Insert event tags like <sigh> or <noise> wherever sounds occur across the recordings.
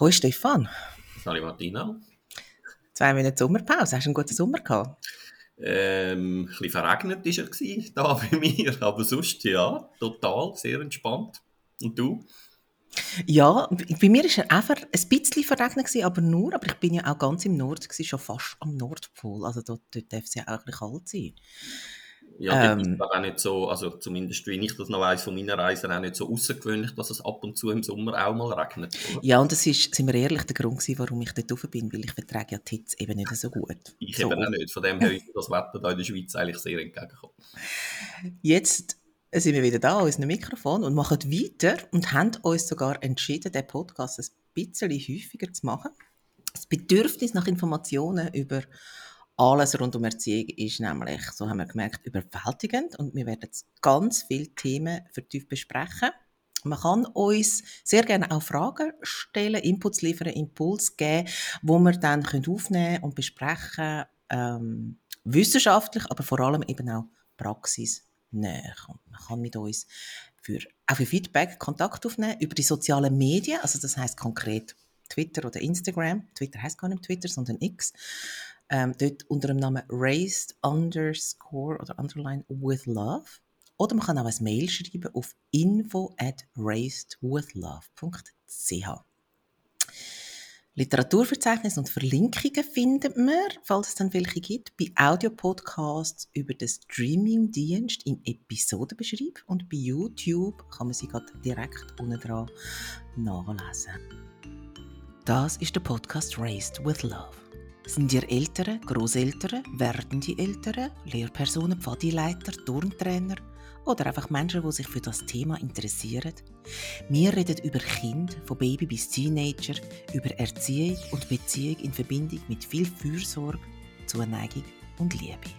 Hoi Stefan. Sali Martina. Zwei Monate Sommerpause. Hast du einen guten Sommer gehabt? Ähm, ein bisschen verregnet war er gewesen, da <laughs> bei mir, aber sonst ja, total, sehr entspannt. Und du? Ja, bei mir war er einfach ein bisschen verregnet, gewesen, aber nur, aber ich bin ja auch ganz im Norden, gewesen, schon fast am Nordpol, also dort, dort darf es ja auch ein bisschen kalt sein. Ja, ähm, ist auch nicht so, also zumindest wie ich das noch weiss von meiner Reise, auch nicht so außergewöhnlich, dass es ab und zu im Sommer auch mal regnet. Oder? Ja, und das ist, sind wir ehrlich, der Grund gewesen, warum ich dort rauf bin, weil ich vertrage ja die Hitze eben nicht so gut. Ich so. eben auch nicht, von dem her ist das Wetter da in der Schweiz eigentlich sehr entgegengekommen. Jetzt sind wir wieder da an unserem Mikrofon und machen weiter und haben uns sogar entschieden, den Podcast ein bisschen häufiger zu machen. Das Bedürfnis nach Informationen über alles rund um Erziehung ist nämlich, so haben wir gemerkt, überwältigend und wir werden jetzt ganz viele Themen vertieft besprechen. Man kann uns sehr gerne auch Fragen stellen, Inputs liefern, Impuls geben, wo wir dann aufnehmen und besprechen ähm, wissenschaftlich, aber vor allem eben auch praxisnäher. Und man kann mit uns für, auch für Feedback Kontakt aufnehmen über die sozialen Medien, also das heißt konkret Twitter oder Instagram. Twitter heißt gar nicht Twitter, sondern X ähm, dort unter dem Namen raised underscore oder underline with love. Oder man kann auch ein Mail schreiben auf info at raisedwithlove.ch. Literaturverzeichnis und Verlinkungen findet man, falls es dann welche gibt, bei Audiopodcasts über den Streamingdienst im Episodenbeschreib und bei YouTube kann man sie gerade direkt unten dran nachlesen. Das ist der Podcast Raised with Love. Sind ihr Eltern, Großeltern, werdende Eltern, Lehrpersonen, Pfadileiter, Turntrainer oder einfach Menschen, die sich für das Thema interessieren? Wir reden über Kind, von Baby bis Teenager, über Erziehung und Beziehung in Verbindung mit viel Fürsorge, Zuneigung und Liebe.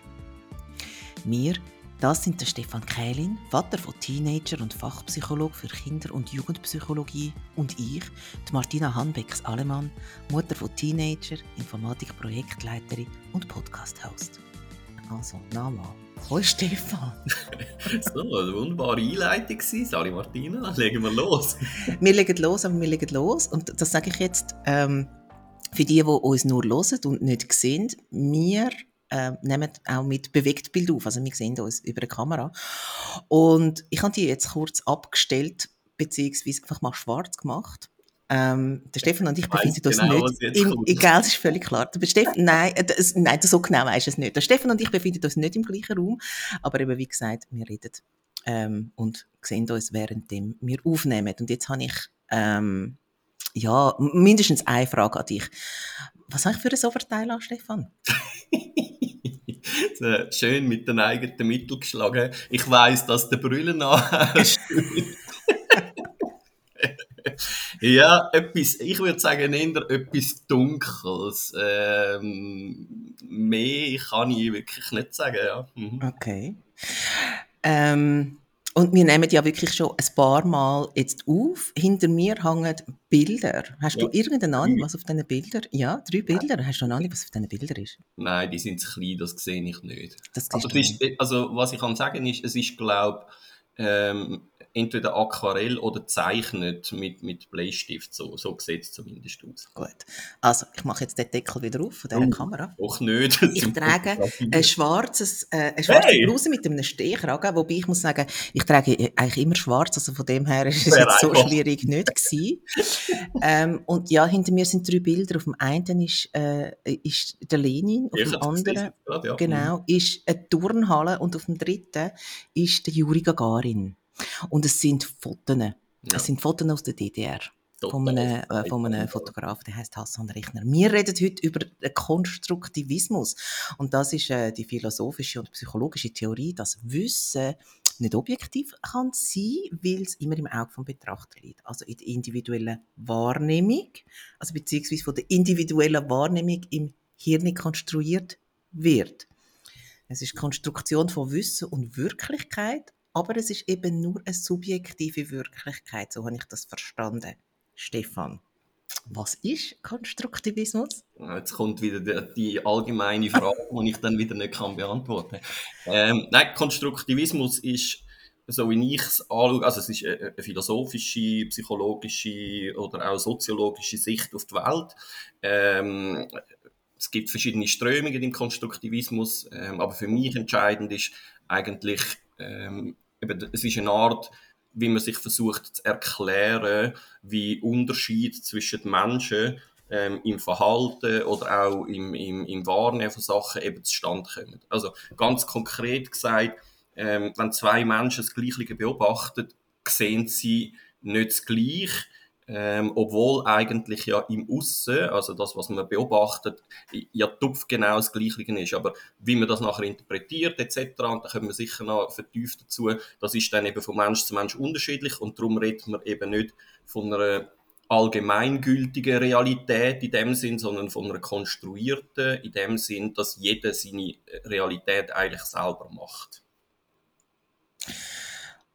Wir das sind der Stefan Kählin, Vater von Teenager und Fachpsychologe für Kinder- und Jugendpsychologie und ich, die Martina Hanbecks-Allemann, Mutter von Teenager, Informatik-Projektleiterin und Podcast-Host. Also, Name. Hoi Stefan. <laughs> so, eine wunderbare Einleitung Sali Martina. Legen wir los. wir legen los, aber wir legen los. Und das sage ich jetzt ähm, für die, die uns nur hören und nicht sehen. Wir äh, nehmen auch mit Bewegtbild auf. Also wir sehen uns über eine Kamera. Und ich habe die jetzt kurz abgestellt, beziehungsweise einfach mal schwarz gemacht. Ähm, der Stefan und ich befinden uns genau, nicht im, egal, das ist völlig klar. Der Stefan, nein, äh, das, nein, so genau weiß es nicht. Der Stefan und ich befinden uns nicht im gleichen Raum, aber eben wie gesagt, wir reden ähm, und sehen uns währenddem wir aufnehmen. Und jetzt habe ich ähm, ja mindestens eine Frage an dich. Was habe ich für ein Overteil an, Stefan? <laughs> <laughs> Schön mit den eigenen Mitteln geschlagen. Ich weiß, dass der Brüllen hast. <laughs> ja, etwas, ich würde sagen, eher etwas Dunkles. Ähm, mehr kann ich wirklich nicht sagen, ja. Mhm. Okay. Ähm, und wir nehmen ja wirklich schon ein paar Mal jetzt auf. Hinter mir hängen Bilder. Hast ja. du irgendeine Ahnung, was auf diesen Bildern? Ja, drei Bilder. Hast du eine Ahnung, was auf diesen Bildern ist? Nein, die sind zu klein, das sehe ich nicht. Also, ist, also, was ich kann sagen ist, es ist, glaube ich, ähm, entweder Aquarell oder zeichnet mit, mit Bleistift. So, so sieht es zumindest aus. Gut. Also, ich mache jetzt den Deckel wieder auf von dieser oh, Kamera. Doch nicht. <laughs> Ich trage ein schwarzes, äh, eine schwarze hey. Bluse mit einem Stehkragen, wobei ich muss sagen, ich trage eigentlich immer schwarz, also von dem her ist es jetzt so schwierig nicht gewesen. <laughs> ähm, und ja, hinter mir sind drei Bilder. Auf dem einen ist, äh, ist der Lenin, auf dem anderen grad, ja. genau, mhm. ist eine Turnhalle und auf dem dritten ist der Juri Gagarin. Und es sind Fotos. Ja. Es sind Fotos aus der DDR. Von einem, äh, von einem Fotograf, der heißt Hassan Rechner. Wir reden heute über Konstruktivismus. Und das ist äh, die philosophische und psychologische Theorie, dass Wissen nicht objektiv kann sein, weil es immer im Auge vom Betrachter liegt. Also in der individuellen Wahrnehmung, also beziehungsweise von der individuellen Wahrnehmung im Hirn konstruiert wird. Es ist Konstruktion von Wissen und Wirklichkeit, aber es ist eben nur eine subjektive Wirklichkeit, so habe ich das verstanden. Stefan, was ist Konstruktivismus? Jetzt kommt wieder die, die allgemeine Frage, die ich dann wieder nicht kann beantworten kann. Ähm, nein, Konstruktivismus ist so wie ich es anschaue, also es ist eine philosophische, psychologische oder auch soziologische Sicht auf die Welt. Ähm, es gibt verschiedene Strömungen im Konstruktivismus, ähm, aber für mich entscheidend ist eigentlich, ähm, eben, es ist eine Art, wie man sich versucht zu erklären, wie Unterschied zwischen den Menschen ähm, im Verhalten oder auch im, im, im Wahrnehmen von Sachen eben zustande kommen. Also ganz konkret gesagt, ähm, wenn zwei Menschen das Gleiche beobachten, sehen sie nicht das Gleiche, ähm, obwohl eigentlich ja im Aussen, also das, was man beobachtet, ja tupf genau das Gleiche ist. Aber wie man das nachher interpretiert etc., und da kommen wir sicher noch vertieft dazu, das ist dann eben von Mensch zu Mensch unterschiedlich und darum redet man eben nicht von einer allgemeingültigen Realität in dem Sinn, sondern von einer konstruierten, in dem Sinn, dass jeder seine Realität eigentlich selber macht.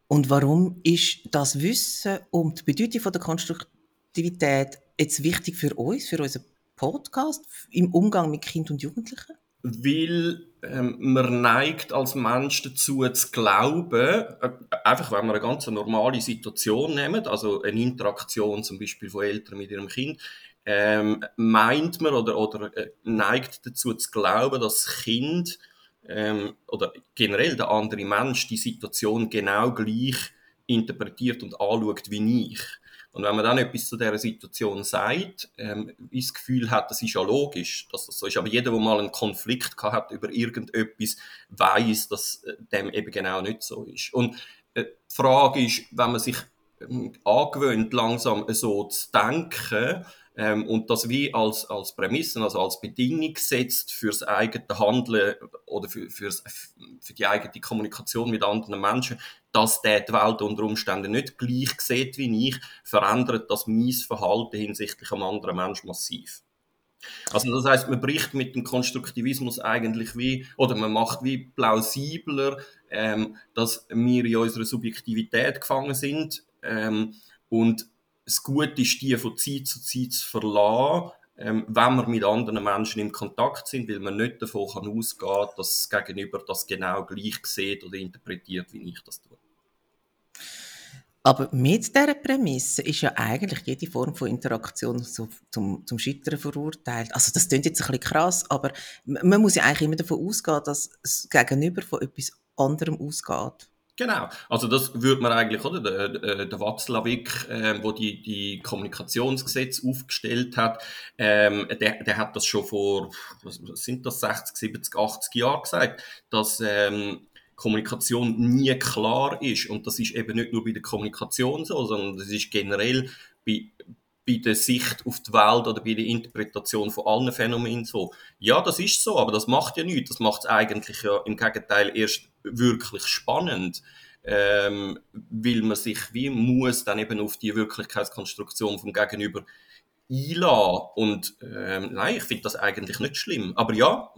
Und warum ist das Wissen um die Bedeutung der Konstruktivität jetzt wichtig für uns, für unseren Podcast, im Umgang mit Kindern und Jugendlichen? Weil ähm, man neigt als Mensch dazu zu glauben, äh, einfach wenn wir eine ganz normale Situation nehmen, also eine Interaktion zum Beispiel von Eltern mit ihrem Kind, ähm, meint man oder, oder äh, neigt dazu zu glauben, dass das Kind ähm, oder generell der andere Mensch die Situation genau gleich interpretiert und anschaut wie ich. Und wenn man dann etwas zu dieser Situation sagt, ähm, das Gefühl hat, das ist ja logisch, dass das so ist. Aber jeder, der mal einen Konflikt hat über irgendetwas, weiß, dass äh, dem eben genau nicht so ist. Und äh, die Frage ist, wenn man sich ähm, angewöhnt, langsam so zu denken, ähm, und das wie als, als Prämissen, also als Bedingung setzt fürs eigene Handeln oder für, für's, für die eigene Kommunikation mit anderen Menschen, dass der die Welt unter Umständen nicht gleich sieht wie ich, verändert das mein Verhalten hinsichtlich einem anderen Menschen massiv. Also das heißt, man bricht mit dem Konstruktivismus eigentlich wie, oder man macht wie plausibler, ähm, dass wir in unserer Subjektivität gefangen sind ähm, und das Gute ist, die von Zeit zu Zeit zu verlassen, ähm, wenn wir mit anderen Menschen im Kontakt sind, weil man nicht davon kann ausgehen dass das Gegenüber das genau gleich sieht oder interpretiert, wie ich das tue. Aber mit dieser Prämisse ist ja eigentlich jede Form von Interaktion so zum, zum Scheitern verurteilt. Also das klingt jetzt ein bisschen krass, aber man muss ja eigentlich immer davon ausgehen, dass das Gegenüber von etwas anderem ausgeht. Genau, also das würde man eigentlich, oder, der, äh, der Watzlawick, äh, wo die, die Kommunikationsgesetze aufgestellt hat, ähm, der, der hat das schon vor, was sind das, 60, 70, 80 Jahren gesagt, dass ähm, Kommunikation nie klar ist. Und das ist eben nicht nur bei der Kommunikation so, sondern das ist generell bei, bei der Sicht auf die Welt oder bei der Interpretation von allen Phänomenen so. Ja, das ist so, aber das macht ja nichts. Das macht es eigentlich ja im Gegenteil erst wirklich spannend, ähm, weil man sich wie muss dann eben auf die Wirklichkeitskonstruktion vom Gegenüber einlassen. Und ähm, nein, ich finde das eigentlich nicht schlimm. Aber ja,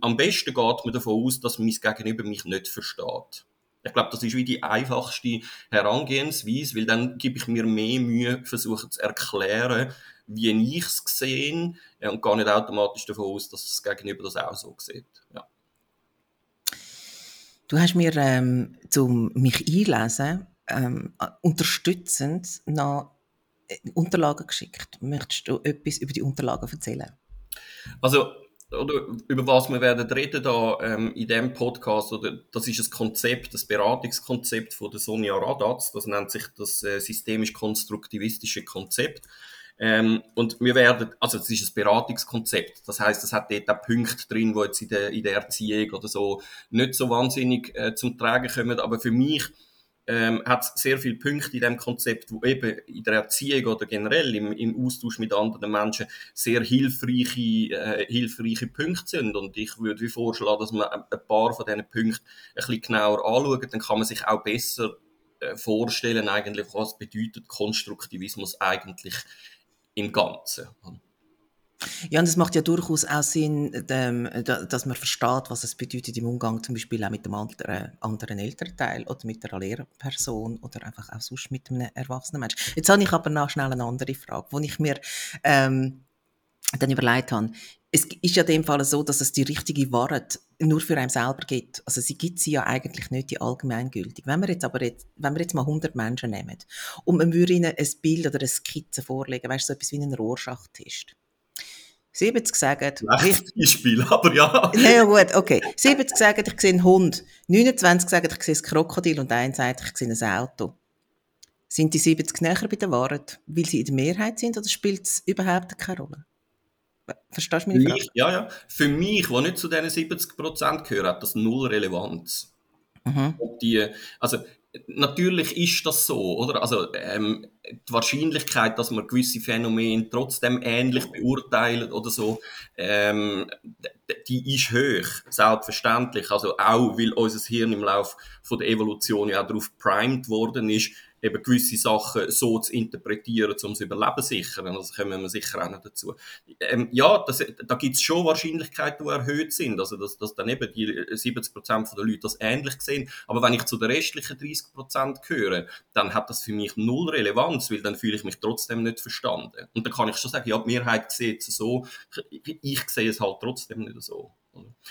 am besten geht man davon aus, dass mein Gegenüber mich nicht versteht. Ich glaube, das ist wie die einfachste Herangehensweise, weil dann gebe ich mir mehr Mühe, versuche zu erklären, wie ich es sehe und gar nicht automatisch davon aus, dass das Gegenüber das auch so sieht. Ja. Du hast mir ähm, zum mich einlesen ähm, unterstützend noch äh, Unterlagen geschickt. Möchtest du etwas über die Unterlagen erzählen? Also oder über was wir werden reden da ähm, in dem Podcast oder das ist ein Konzept, das Beratungskonzept von der Sonja Radatz. Das nennt sich das äh, systemisch-konstruktivistische Konzept. Ähm, und wir werden, also es ist ein Beratungskonzept. Das heißt, es hat dort auch Punkte drin, wo jetzt in der, in der Erziehung oder so nicht so wahnsinnig äh, zum Tragen kommen. Aber für mich ähm, hat es sehr viele Punkte in dem Konzept, wo eben in der Erziehung oder generell im, im Austausch mit anderen Menschen sehr hilfreiche, äh, hilfreiche Punkte sind. Und ich würde vorschlagen, dass man ein paar von diesen Punkten ein bisschen genauer anschaut, dann kann man sich auch besser äh, vorstellen, eigentlich, was bedeutet Konstruktivismus eigentlich im Ganzen. Ja, und es macht ja durchaus auch Sinn, dass man versteht, was es bedeutet im Umgang zum Beispiel auch mit dem anderen, anderen Elternteil oder mit einer Lehrperson oder einfach auch sonst mit einem erwachsenen Menschen. Jetzt habe ich aber noch schnell eine andere Frage, wo ich mir ähm, dann überlegt habe, es ist ja in dem Fall so, dass es die richtige Wahrheit nur für einen selber gibt. Also sie gibt sie ja eigentlich nicht die allgemeingültig. Wenn wir jetzt aber jetzt, wenn wir jetzt mal 100 Menschen nehmen und man würde ihnen ein Bild oder eine Skizze vorlegen, weißt du, so etwas wie einen Rorschach-Test. 70 sagen... Beispiel, aber ja. Ja, gut, okay. 70 sagen, ich sehe einen Hund. 29 sagen, ich sehe ein Krokodil und ein sagt, ich sehe ein Auto. Sind die 70 näher bei der Wahrheit, weil sie in der Mehrheit sind, oder spielt es überhaupt keine Rolle? Verstehst du mich? Mich, ja, ja. Für mich, der nicht zu diesen 70% gehört, hat das null Relevanz. Mhm. Ob die, also, natürlich ist das so, oder? Also, ähm, die Wahrscheinlichkeit, dass man gewisse Phänomene trotzdem ähnlich beurteilen oder so, ähm, die ist hoch, selbstverständlich. Also auch, weil unser Hirn im Laufe der Evolution ja darauf primed worden ist, eben gewisse Sachen so zu interpretieren, um das Überleben zu sichern. Also kommen wir sicher auch noch dazu. Ähm, ja, das, da gibt es schon Wahrscheinlichkeiten, die erhöht sind. Also, dass, dass dann eben die 70 Prozent der Leute das ähnlich sehen. Aber wenn ich zu den restlichen 30 Prozent gehöre, dann hat das für mich null Relevanz, weil dann fühle ich mich trotzdem nicht verstanden. Und dann kann ich schon sagen, ja, die Mehrheit sieht es so, ich sehe es halt trotzdem nicht so.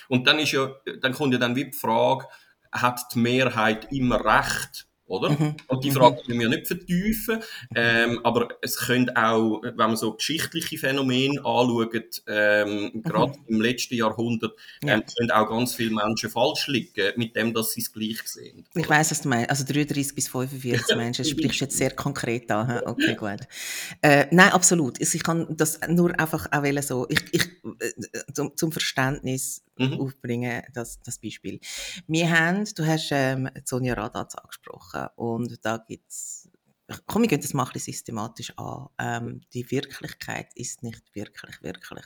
Und dann ist ja, dann kommt ja dann wie die Frage, hat die Mehrheit immer recht? Oder? Mhm. Und die Frage können wir nicht vertiefen, ähm, aber es könnte auch, wenn man so geschichtliche Phänomene anschaut, ähm, mhm. gerade im letzten Jahrhundert, ähm, ja. können auch ganz viele Menschen falsch liegen, mit dem, dass sie es gleich sehen. Ich weiß, was du meinst, also 33 bis 45 <laughs> Menschen, das sprichst du jetzt sehr konkret an, okay, gut. Äh, nein, absolut, ich kann das nur einfach auch so, ich, ich, äh, zum, zum Verständnis, mhm. aufbringen, das, das Beispiel. Wir haben, du hast ähm, Sonja Radatz angesprochen und da gibt's Komm, wir gehen das mal ein bisschen systematisch an. Ähm, die Wirklichkeit ist nicht wirklich, wirklich.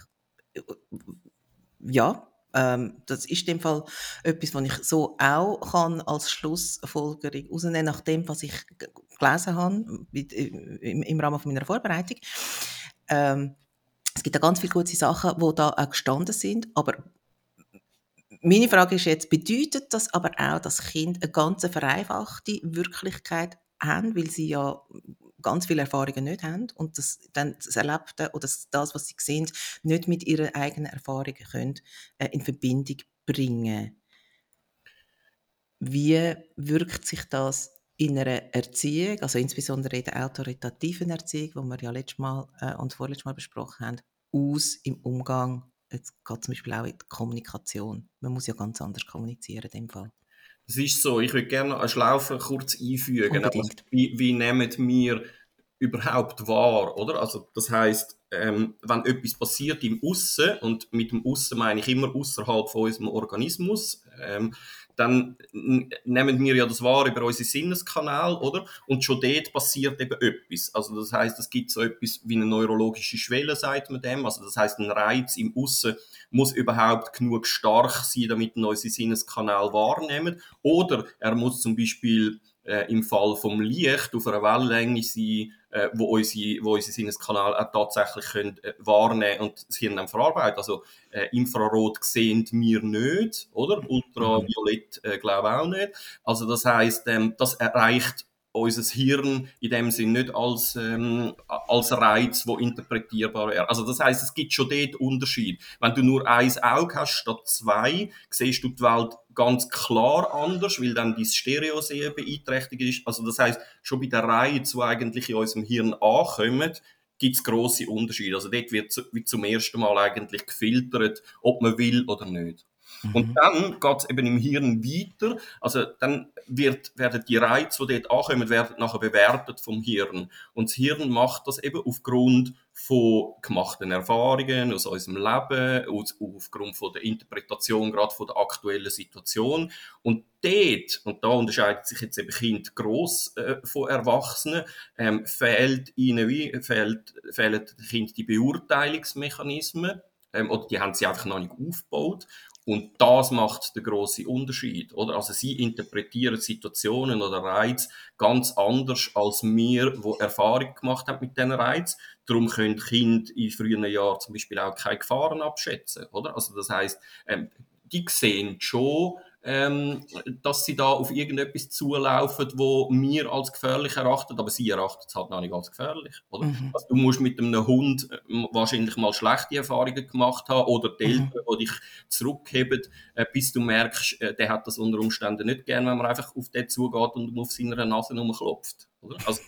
Ja, ähm, das ist in dem Fall etwas, was ich so auch kann als Schlussfolgerung herausnehmen, nach dem, was ich gelesen habe im, im Rahmen meiner Vorbereitung. Ähm, es gibt da ganz viele gute Sachen, die da auch gestanden sind, aber meine Frage ist jetzt, bedeutet das aber auch, dass Kinder eine ganz vereinfachte Wirklichkeit haben, weil sie ja ganz viele Erfahrungen nicht haben und das, dann das Erlebte oder das, das, was sie sehen, nicht mit ihren eigenen Erfahrungen können, äh, in Verbindung bringen. Wie wirkt sich das in einer Erziehung, also insbesondere in der autoritativen Erziehung, die wir ja letztes Mal äh, und vorletztes Mal besprochen haben, aus im Umgang jetzt geht zum Beispiel auch in die Kommunikation. Man muss ja ganz anders kommunizieren in dem Fall. Das ist so. Ich würde gerne eine Schlaufe kurz einfügen. Also, wie, wie nehmen wir überhaupt wahr, oder? Also das heißt, ähm, wenn etwas passiert im Aussen und mit dem Aussen meine ich immer außerhalb von unserem Organismus, ähm, dann nehmen wir ja das wahr über unsere Sinneskanal, oder? Und schon dort passiert eben etwas. Also das heißt, es gibt so etwas wie eine neurologische Schwelle, sagt man dem. Also das heißt, ein Reiz im Aussen muss überhaupt genug stark sein, damit wir unsere Sinneskanal wahrnehmen. Oder er muss zum Beispiel äh, im Fall vom Licht auf einer Wellenlänge sein, äh, wo unsere, wo unsere Sinneskanal auch tatsächlich können, äh, wahrnehmen und das Hirn dann verarbeiten. Also äh, Infrarot sehen wir nicht, oder? Ultraviolett äh, glaube auch nicht. Also das heißt, ähm, das erreicht unser Hirn in dem Sinn nicht als, ähm, als Reiz, wo interpretierbar wäre. Also das heißt, es gibt schon dort Unterschied. Wenn du nur ein Auge hast statt zwei, siehst du die Welt ganz klar anders, weil dann dein Stereosehen beeinträchtigt ist. Also das heißt, schon bei der Reiz, die eigentlich in unserem Hirn ankommen, gibt es grosse Unterschiede. Also dort wird wie zum ersten Mal eigentlich gefiltert, ob man will oder nicht. Mhm. Und dann geht es eben im Hirn weiter. Also dann wird, werden die Reize, die dort ankommen, werden nachher bewertet vom Hirn. Und das Hirn macht das eben aufgrund von gemachten Erfahrungen aus unserem Leben, aus, aufgrund von der Interpretation gerade von der aktuellen Situation. Und dort, und da unterscheidet sich jetzt eben Kind gross äh, von Erwachsenen, ähm, fehlt ihnen wie, fehlt, fehlen Kind die Beurteilungsmechanismen, ähm, oder die haben sie einfach noch nicht aufgebaut. Und das macht den grossen Unterschied, oder? Also sie interpretieren Situationen oder Reize ganz anders als wir, wo Erfahrung gemacht haben mit diesen Reiz. Darum können Kinder in frühen Jahren zum Beispiel auch keine Gefahren abschätzen, oder? Also das heißt, ähm, die sehen schon ähm, dass sie da auf irgendetwas zulaufen, wo wir als gefährlich erachten, aber sie erachten es halt noch nicht als gefährlich. Oder? Mhm. Also du musst mit einem Hund äh, wahrscheinlich mal schlechte Erfahrungen gemacht haben oder die mhm. Eltern, die dich zurückheben, äh, bis du merkst, äh, der hat das unter Umständen nicht gern, wenn man einfach auf den zugeht und auf seiner Nase rumklopft. Oder? Also,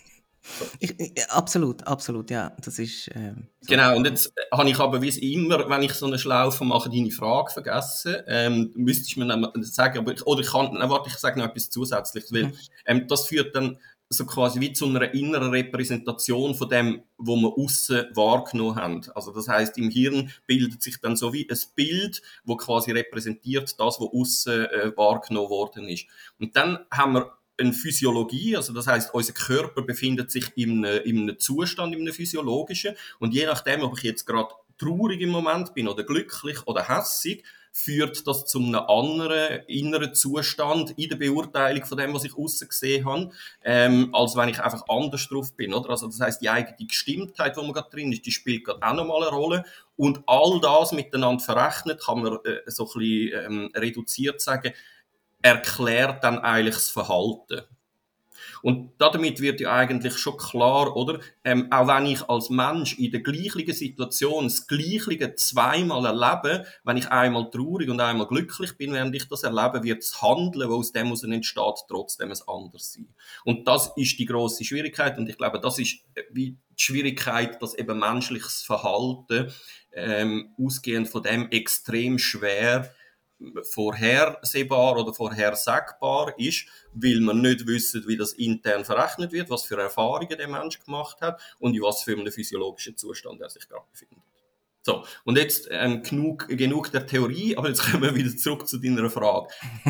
ich, ich, absolut, absolut, ja. Das ist. Ähm, so. Genau, und jetzt habe ich aber wie immer, wenn ich so eine Schlaufe mache, deine Frage vergessen. Ähm, müsste ich mir dann sagen, aber ich, oder ich kann, nein, warte, ich sage noch etwas Zusätzliches, weil mhm. ähm, das führt dann so quasi wie zu einer inneren Repräsentation von dem, wo wir außen wahrgenommen haben. Also das heißt, im Hirn bildet sich dann so wie ein Bild, wo quasi repräsentiert das, was außen äh, wahrgenommen worden ist. Und dann haben wir eine Physiologie, also das heißt, unser Körper befindet sich in einem, in einem Zustand, in einem physiologischen und je nachdem, ob ich jetzt gerade traurig im Moment bin oder glücklich oder hässig, führt das zu einem anderen inneren Zustand in der Beurteilung von dem, was ich außen gesehen habe, ähm, als wenn ich einfach anders drauf bin, oder? Also das heißt, die eigene Gestimmtheit, wo man gerade drin ist, die spielt gerade auch nochmal eine Rolle und all das miteinander verrechnet, kann man äh, so ein bisschen ähm, reduziert sagen, erklärt dann eigentlich das Verhalten. Und damit wird ja eigentlich schon klar, oder? Ähm, auch wenn ich als Mensch in der gleichen Situation das Gleiche zweimal erlebe, wenn ich einmal traurig und einmal glücklich bin, während ich das erlebe, wird das Handeln, was aus dem heraus entsteht, trotzdem ein anders sein. Und das ist die große Schwierigkeit. Und ich glaube, das ist äh, die Schwierigkeit, dass eben menschliches Verhalten ähm, ausgehend von dem extrem schwer vorhersehbar oder vorhersagbar ist, weil man nicht wissen, wie das intern verrechnet wird, was für Erfahrungen der Mensch gemacht hat und in was für einem physiologischen Zustand er sich gerade befindet. So, und jetzt ähm, genug, genug der Theorie, aber jetzt kommen wir wieder zurück zu deiner Frage. <laughs>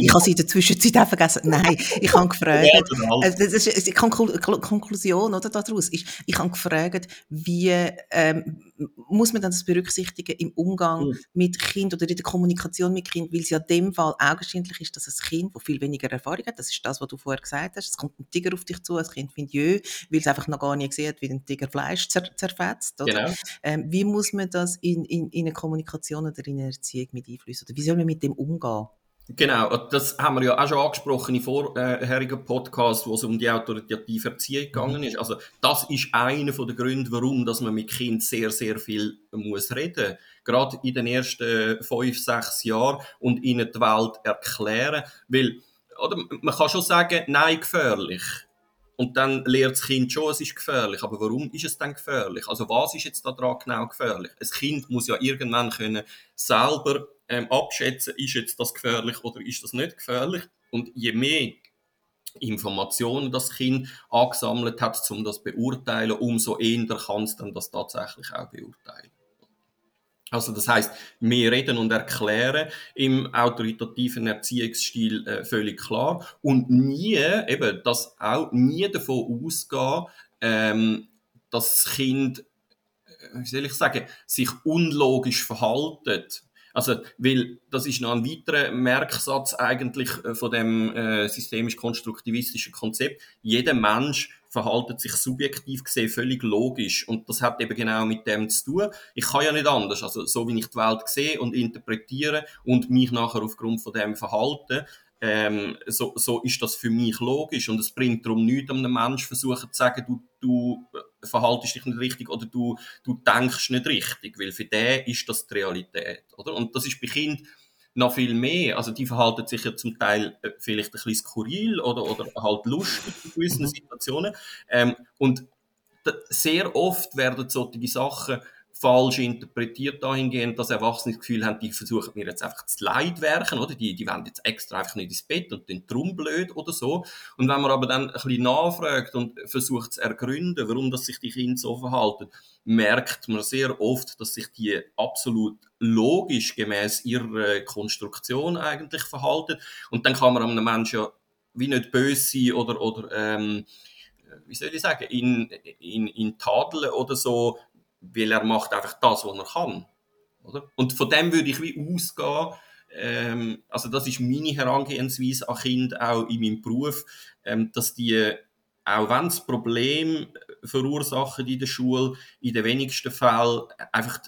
ich habe sie in der Zwischenzeit auch vergessen. Nein, ich habe gefragt, äh, das ist die Konklusion oder, daraus ist, ich habe gefragt, wie ähm, muss man dann das berücksichtigen im Umgang mhm. mit Kind oder in der Kommunikation mit Kind, weil es ja in dem Fall augenscheinlich ist, dass ein Kind, das viel weniger Erfahrung hat, das ist das, was du vorher gesagt hast, es kommt ein Tiger auf dich zu, das Kind findet jö, weil es einfach noch gar nicht gesehen hat, wie ein Tiger Fleisch zer zerfetzt. Oder? Genau. Ähm, wie muss man das in, in, in eine Kommunikation oder in eine Erziehung mit einfließen? Oder wie soll man mit dem umgehen? Genau, das haben wir ja auch schon angesprochen in vorherigen Podcasts, wo es um die autoritative Erziehung gegangen ist. Also das ist einer der Gründe, warum dass man mit Kind sehr, sehr viel muss reden Gerade in den ersten fünf, sechs Jahren und ihnen die Welt erklären. Weil, oder, man kann schon sagen, nein, gefährlich. Und dann lernt das Kind schon, es ist gefährlich. Aber warum ist es dann gefährlich? Also was ist jetzt daran genau gefährlich? Ein Kind muss ja irgendwann können selber ähm, abschätzen, ist jetzt das gefährlich oder ist das nicht gefährlich. Und je mehr Informationen das Kind angesammelt hat, um das zu beurteilen, umso eher kann es dann das tatsächlich auch beurteilen. Also das heißt, wir reden und erklären im autoritativen Erziehungsstil äh, völlig klar und nie, eben, dass auch nie davon ausgehen, ähm, dass das Kind, äh, wie soll ich sagen, sich unlogisch verhaltet. Also, weil das ist noch ein weiterer Merksatz eigentlich äh, von dem äh, systemisch-konstruktivistischen Konzept. Jeder Mensch verhaltet sich subjektiv gesehen völlig logisch. Und das hat eben genau mit dem zu tun. Ich kann ja nicht anders. Also, so wie ich die Welt sehe und interpretiere und mich nachher aufgrund von dem verhalte, ähm, so, so ist das für mich logisch. Und es bringt darum nichts, einem Menschen versuchen zu sagen, du, du verhaltest dich nicht richtig oder du, du denkst nicht richtig. Weil für den ist das die Realität, oder? Und das ist bei Kindern noch viel mehr. Also die verhalten sich ja zum Teil äh, vielleicht ein bisschen skurril oder, oder halt lustig in gewissen mhm. Situationen. Ähm, und sehr oft werden solche Sachen falsch interpretiert dahingehend, dass Erwachsene das Gefühl haben, die versuchen mir jetzt einfach zu leid werken, oder? Die, die wollen jetzt extra einfach nicht ins Bett und den drum blöd oder so. Und wenn man aber dann ein bisschen nachfragt und versucht zu ergründen, warum das sich die Kinder so verhalten, merkt man sehr oft, dass sich die absolut logisch gemäß ihrer Konstruktion eigentlich verhalten. Und dann kann man einem Menschen ja wie nicht böse sein oder, oder ähm, wie soll ich sagen, in, in, in tadeln oder so, weil er macht einfach das, was er kann. Oder? Und von dem würde ich wie ausgehen, ähm, also das ist meine Herangehensweise an Kinder auch in meinem Beruf, ähm, dass die, auch wenn es Problem verursachen in der Schule, in den wenigsten Fällen einfach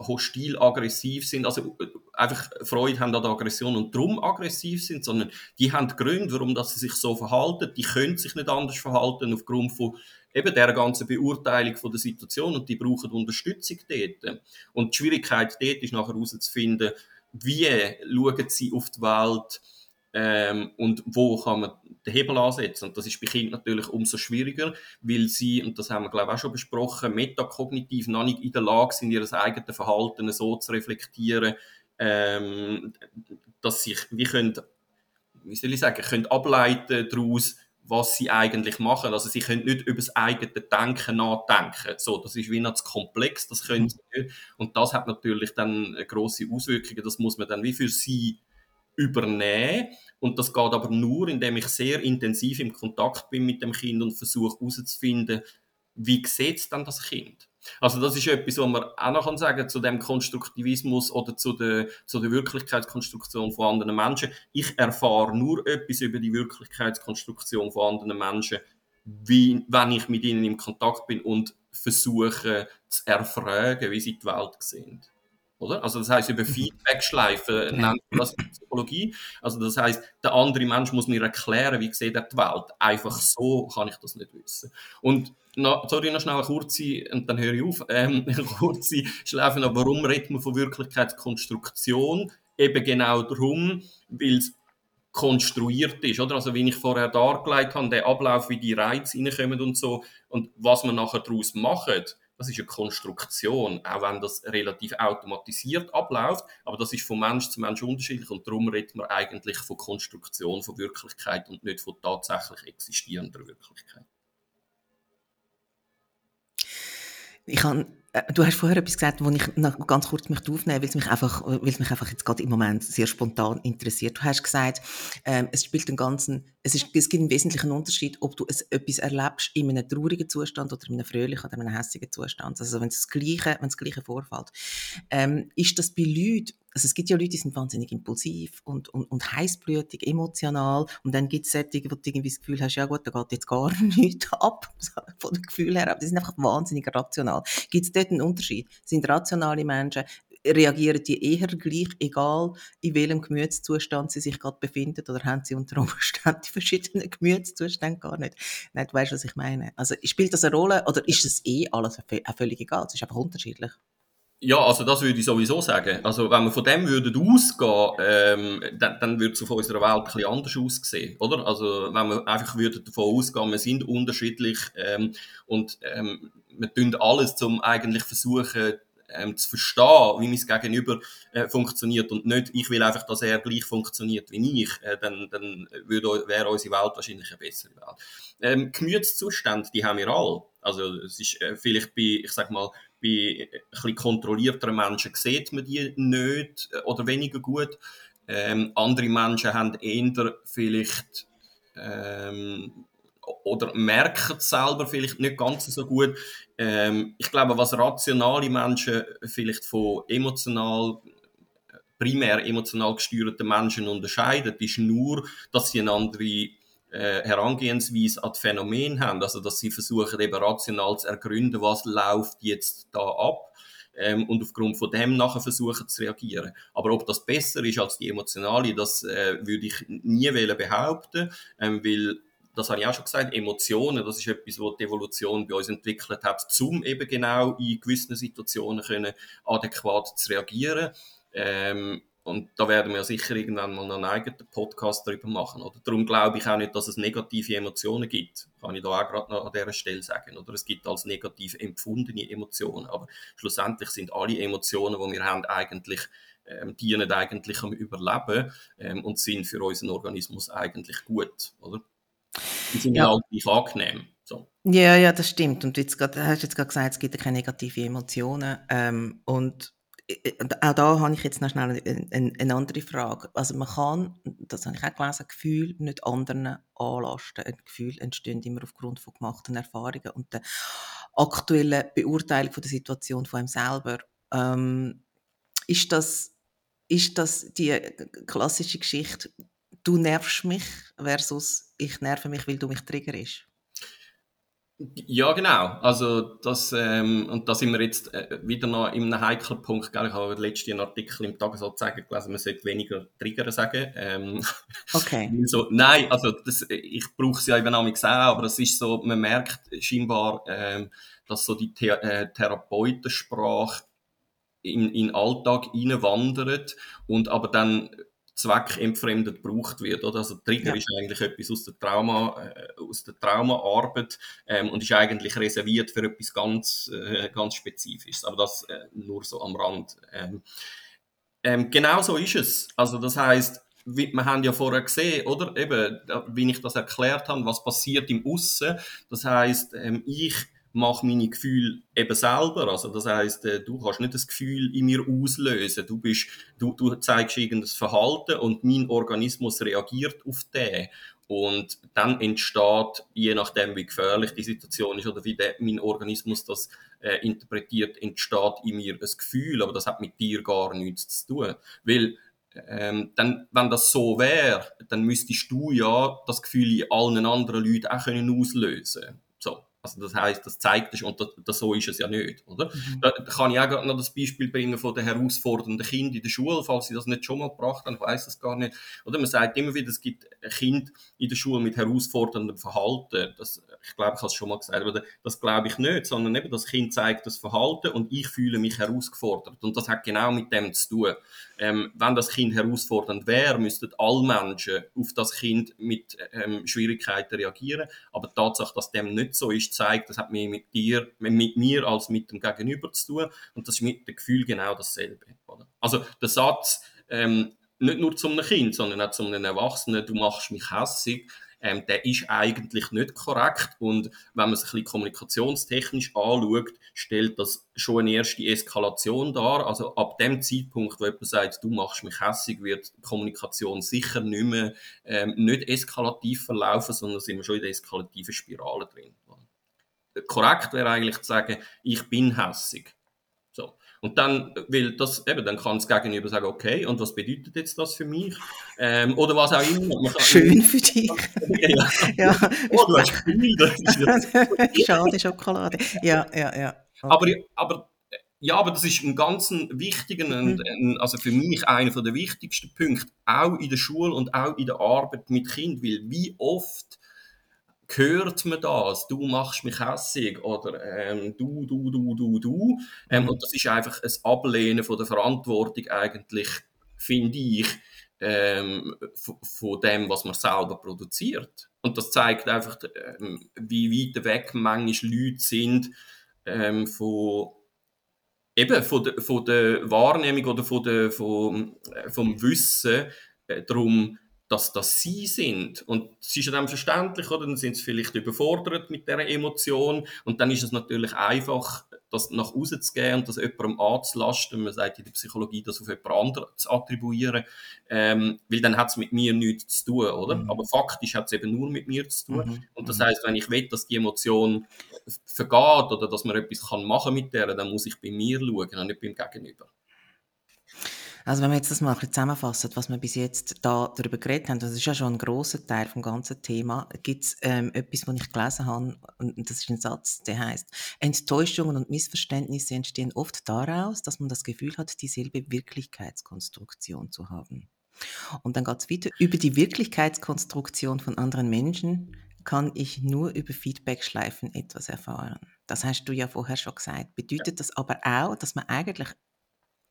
hostil, aggressiv sind, also äh, einfach Freude haben an der Aggression und drum aggressiv sind, sondern die haben Gründe, warum dass sie sich so verhalten. Die können sich nicht anders verhalten aufgrund von eben der ganzen Beurteilung von der Situation und die brauchen Unterstützung dort. Und die Schwierigkeit dort ist nachher herauszufinden, wie schauen sie auf die Welt, ähm, und wo kann man den Hebel ansetzen. Und das ist bei Kindern natürlich umso schwieriger, weil sie, und das haben wir glaube ich auch schon besprochen, metakognitiv noch nicht in der Lage sind, ihr eigenes Verhalten so zu reflektieren, ähm, dass sie wie können, wie soll ich sagen, können ableiten daraus, was sie eigentlich machen. Also sie können nicht über das eigene Denken nachdenken. So, das ist wie noch zu komplex, das können sie nicht. Und das hat natürlich dann große Auswirkungen. Das muss man dann wie für sie übernehmen. Und das geht aber nur, indem ich sehr intensiv im Kontakt bin mit dem Kind und versuche herauszufinden, wie sieht dann das Kind? Also das ist etwas, was man auch noch sagen kann zu dem Konstruktivismus oder zu der, zu der Wirklichkeitskonstruktion von anderen Menschen. Ich erfahre nur etwas über die Wirklichkeitskonstruktion von anderen Menschen, wie, wenn ich mit ihnen im Kontakt bin und versuche zu erfragen, wie sie die Welt sehen. Oder? Also das heißt über mhm. Feedback-Schleifen nennt man das Psychologie. Also das heißt, der andere Mensch muss mir erklären, wie sieht er die Welt. Einfach so kann ich das nicht wissen. Und noch, sorry, noch schnell eine kurze, und dann höre ich auf, <laughs> ähm, eine kurze Schleife noch, warum redet man von Wirklichkeitskonstruktion? Eben genau darum, weil es konstruiert ist, oder? Also, wie ich vorher dargelegt habe, der Ablauf, wie die Reize reinkommen und so, und was man nachher daraus macht, das ist eine Konstruktion, auch wenn das relativ automatisiert abläuft, aber das ist von Mensch zu Mensch unterschiedlich und darum redet man eigentlich von Konstruktion von Wirklichkeit und nicht von tatsächlich existierender Wirklichkeit. Ich habe äh, du hast vorher etwas gesagt, wo ich noch ganz kurz mich aufnehmen weil es mich einfach, weil es mich einfach jetzt gerade im Moment sehr spontan interessiert. Du hast gesagt, ähm, es spielt den ganzen, es, ist, es gibt einen wesentlichen Unterschied, ob du es, etwas erlebst in einem traurigen Zustand oder in einem fröhlichen oder in einem hässigen Zustand. Also wenn es das Gleiche, wenn das Gleiche vorfällt. Ähm, ist das bei Leuten, also es gibt ja Leute, die sind wahnsinnig impulsiv und, und, und heißblütig, emotional. Und dann gibt es solche, wo du irgendwie das Gefühl hast, ja gut, da geht jetzt gar <laughs> nichts ab, von dem Gefühl her. Aber die sind einfach wahnsinnig rational. Gibt es dort einen Unterschied? Sind rationale Menschen, reagieren die eher gleich, egal in welchem Gemütszustand sie sich gerade befinden, oder haben sie unter Umständen die verschiedenen Gemütszustände gar nicht? Nein, du weißt, was ich meine. Also spielt das eine Rolle, oder ist es eh alles völlig egal? Es ist einfach unterschiedlich. Ja, also das würde ich sowieso sagen. Also wenn wir von dem würden ausgehen, ähm, dann, dann würde es auf unserer Welt ein bisschen anders aussehen, oder? Also wenn wir einfach würden davon ausgehen, wir sind unterschiedlich ähm, und ähm, wir tun alles, um eigentlich versuchen, ähm, zu verstehen, wie mein Gegenüber äh, funktioniert und nicht, ich will einfach, dass er gleich funktioniert wie ich, äh, dann, dann würde, wäre unsere Welt wahrscheinlich eine bessere Welt. Ähm, Gemütszustände, die haben wir alle. Also es ist äh, vielleicht bei, ich sag mal, bei ein kontrollierteren Menschen sieht man die nicht äh, oder weniger gut. Ähm, andere Menschen haben eher vielleicht ähm, oder merken es selber vielleicht nicht ganz so gut. Ähm, ich glaube, was rationale Menschen vielleicht von emotional primär emotional gesteuerten Menschen unterscheidet, ist nur, dass sie eine andere äh, Herangehensweise an das Phänomen haben, also dass sie versuchen eben rational zu ergründen, was läuft jetzt da ab ähm, und aufgrund von dem nachher versuchen zu reagieren. Aber ob das besser ist als die emotionale, das äh, würde ich nie behaupten, ähm, weil das habe ich auch schon gesagt, Emotionen, das ist etwas, was die Evolution bei uns entwickelt hat, um eben genau in gewissen Situationen können adäquat zu reagieren. Ähm, und da werden wir sicher irgendwann mal einen eigenen Podcast darüber machen. Oder? Darum glaube ich auch nicht, dass es negative Emotionen gibt. Kann ich da auch gerade noch an dieser Stelle sagen. Oder es gibt als negativ empfundene Emotionen. Aber schlussendlich sind alle Emotionen, die wir haben, eigentlich ähm, dienen eigentlich am Überleben ähm, und sind für unseren Organismus eigentlich gut. Oder? Die sind ja auch gleich angenehm. So. Ja, ja, das stimmt. Und jetzt grad, hast jetzt gerade gesagt, es gibt ja keine negativen Emotionen. Ähm, und auch da habe ich jetzt noch schnell eine, eine, eine, andere Frage. Also man kann, das habe ich auch gelesen, Gefühl nicht anderen anlasten. Ein Gefühl entsteht immer aufgrund von gemachten Erfahrungen und der aktuellen Beurteilung von der Situation von einem selber. Ähm, ist das, ist das die klassische Geschichte, du nervst mich versus ich nerve mich, weil du mich triggerst? Ja, genau. Also das, ähm, und da sind wir jetzt äh, wieder noch in einem heiklen Punkt. Gell? Ich habe letzten einen Artikel im Tagesanzeiger gelesen, man sollte weniger Trigger sagen. Ähm, okay. <laughs> so, nein, also das, ich brauche es ja eben auch aber es ist so, man merkt scheinbar, ähm, dass so die The äh, Therapeutensprache in, in den Alltag reinwandert und aber dann zweckentfremdet gebraucht wird. Oder? Also Trigger ja. ist eigentlich etwas aus der, Trauma, äh, aus der Traumaarbeit ähm, und ist eigentlich reserviert für etwas ganz, äh, ganz Spezifisches. Aber das äh, nur so am Rand. Ähm, ähm, genau so ist es. Also das heißt, wir haben ja vorher gesehen, oder? Eben, wie ich das erklärt habe, was passiert im Aussen. Das heißt, ähm, ich mache meine Gefühle eben selber. Also das heißt, äh, du kannst nicht das Gefühl in mir auslösen. Du bist, du, du zeigst irgendein Verhalten und mein Organismus reagiert auf den. Und dann entsteht, je nachdem, wie gefährlich die Situation ist oder wie der, mein Organismus das äh, interpretiert, entsteht in mir ein Gefühl. Aber das hat mit dir gar nichts zu tun. Weil ähm, dann, wenn das so wäre, dann müsstest du ja das Gefühl in allen anderen Leuten auch können auslösen also das heißt, das zeigt es und das, das, so ist es ja nicht, oder? Mhm. Da, da, kann ich auch noch das Beispiel bringen von den herausfordernden Kindern in der Schule, falls Sie das nicht schon mal gebracht haben, ich weiß es gar nicht. Oder man sagt immer wieder, es gibt Kinder in der Schule mit herausforderndem Verhalten. Das, ich glaube, ich habe es schon mal gesagt, aber das glaube ich nicht, sondern eben das Kind zeigt das Verhalten und ich fühle mich herausgefordert. Und das hat genau mit dem zu tun. Ähm, wenn das Kind herausfordernd wäre, müssten alle Menschen auf das Kind mit ähm, Schwierigkeiten reagieren. Aber die Tatsache, dass dem nicht so ist, zeigt, das hat mehr mit dir, mit mir als mit dem Gegenüber zu tun. Und das ist mit dem Gefühl genau dasselbe. Oder? Also der Satz, ähm, nicht nur zu einem Kind, sondern auch zu einem Erwachsenen, du machst mich hässig, ähm, der ist eigentlich nicht korrekt. Und wenn man es ein bisschen kommunikationstechnisch anschaut, stellt das schon eine erste Eskalation dar. Also ab dem Zeitpunkt, wo jemand sagt, du machst mich hässig, wird die Kommunikation sicher nicht mehr ähm, nicht eskalativ verlaufen, sondern sind wir schon in der eskalativen Spirale drin. Korrekt wäre eigentlich zu sagen, ich bin hässig. Und dann will das, eben, dann kann das Gegenüber sagen, okay, und was bedeutet jetzt das für mich? Ähm, oder was auch immer. Schön für dich. ja. <laughs> ja. Oh, du hast viel. <laughs> Schade Schokolade. Ja, ja, ja. Okay. Aber, aber, ja, aber das ist ein ganz wichtiger, mhm. also für mich einer der wichtigsten Punkte, auch in der Schule und auch in der Arbeit mit Kind, weil wie oft hört man das, du machst mich hässig oder ähm, du, du, du, du, du. Ähm, mhm. Und das ist einfach ein Ablehnen von der Verantwortung eigentlich, finde ich, ähm, von dem, was man selber produziert. Und das zeigt einfach, ähm, wie weit weg manchmal Leute sind ähm, von eben von der, von der Wahrnehmung oder von der, vom, äh, vom Wissen äh, darum, dass das sie sind. Und es ist ja dann verständlich, oder? Dann sind sie vielleicht überfordert mit dieser Emotion. Und dann ist es natürlich einfach, das nach außen zu gehen und das jemandem anzulasten. Man sagt in der Psychologie, das auf jemand anderen zu attribuieren. Ähm, weil dann hat es mit mir nichts zu tun, oder? Mhm. Aber faktisch hat es eben nur mit mir zu tun. Mhm. Und das mhm. heißt, wenn ich will, dass die Emotion vergeht oder dass man etwas kann machen mit der, dann muss ich bei mir schauen und nicht beim Gegenüber. Also wenn wir jetzt das mal ein bisschen zusammenfassen, was wir bis jetzt da darüber geredet haben, das ist ja schon ein großer Teil vom ganzen Thema, gibt es ähm, etwas, was ich gelesen habe, und das ist ein Satz, der heißt: Enttäuschungen und Missverständnisse entstehen oft daraus, dass man das Gefühl hat, dieselbe Wirklichkeitskonstruktion zu haben. Und dann geht es wieder über die Wirklichkeitskonstruktion von anderen Menschen kann ich nur über Feedbackschleifen etwas erfahren. Das hast du ja vorher schon gesagt. Bedeutet das aber auch, dass man eigentlich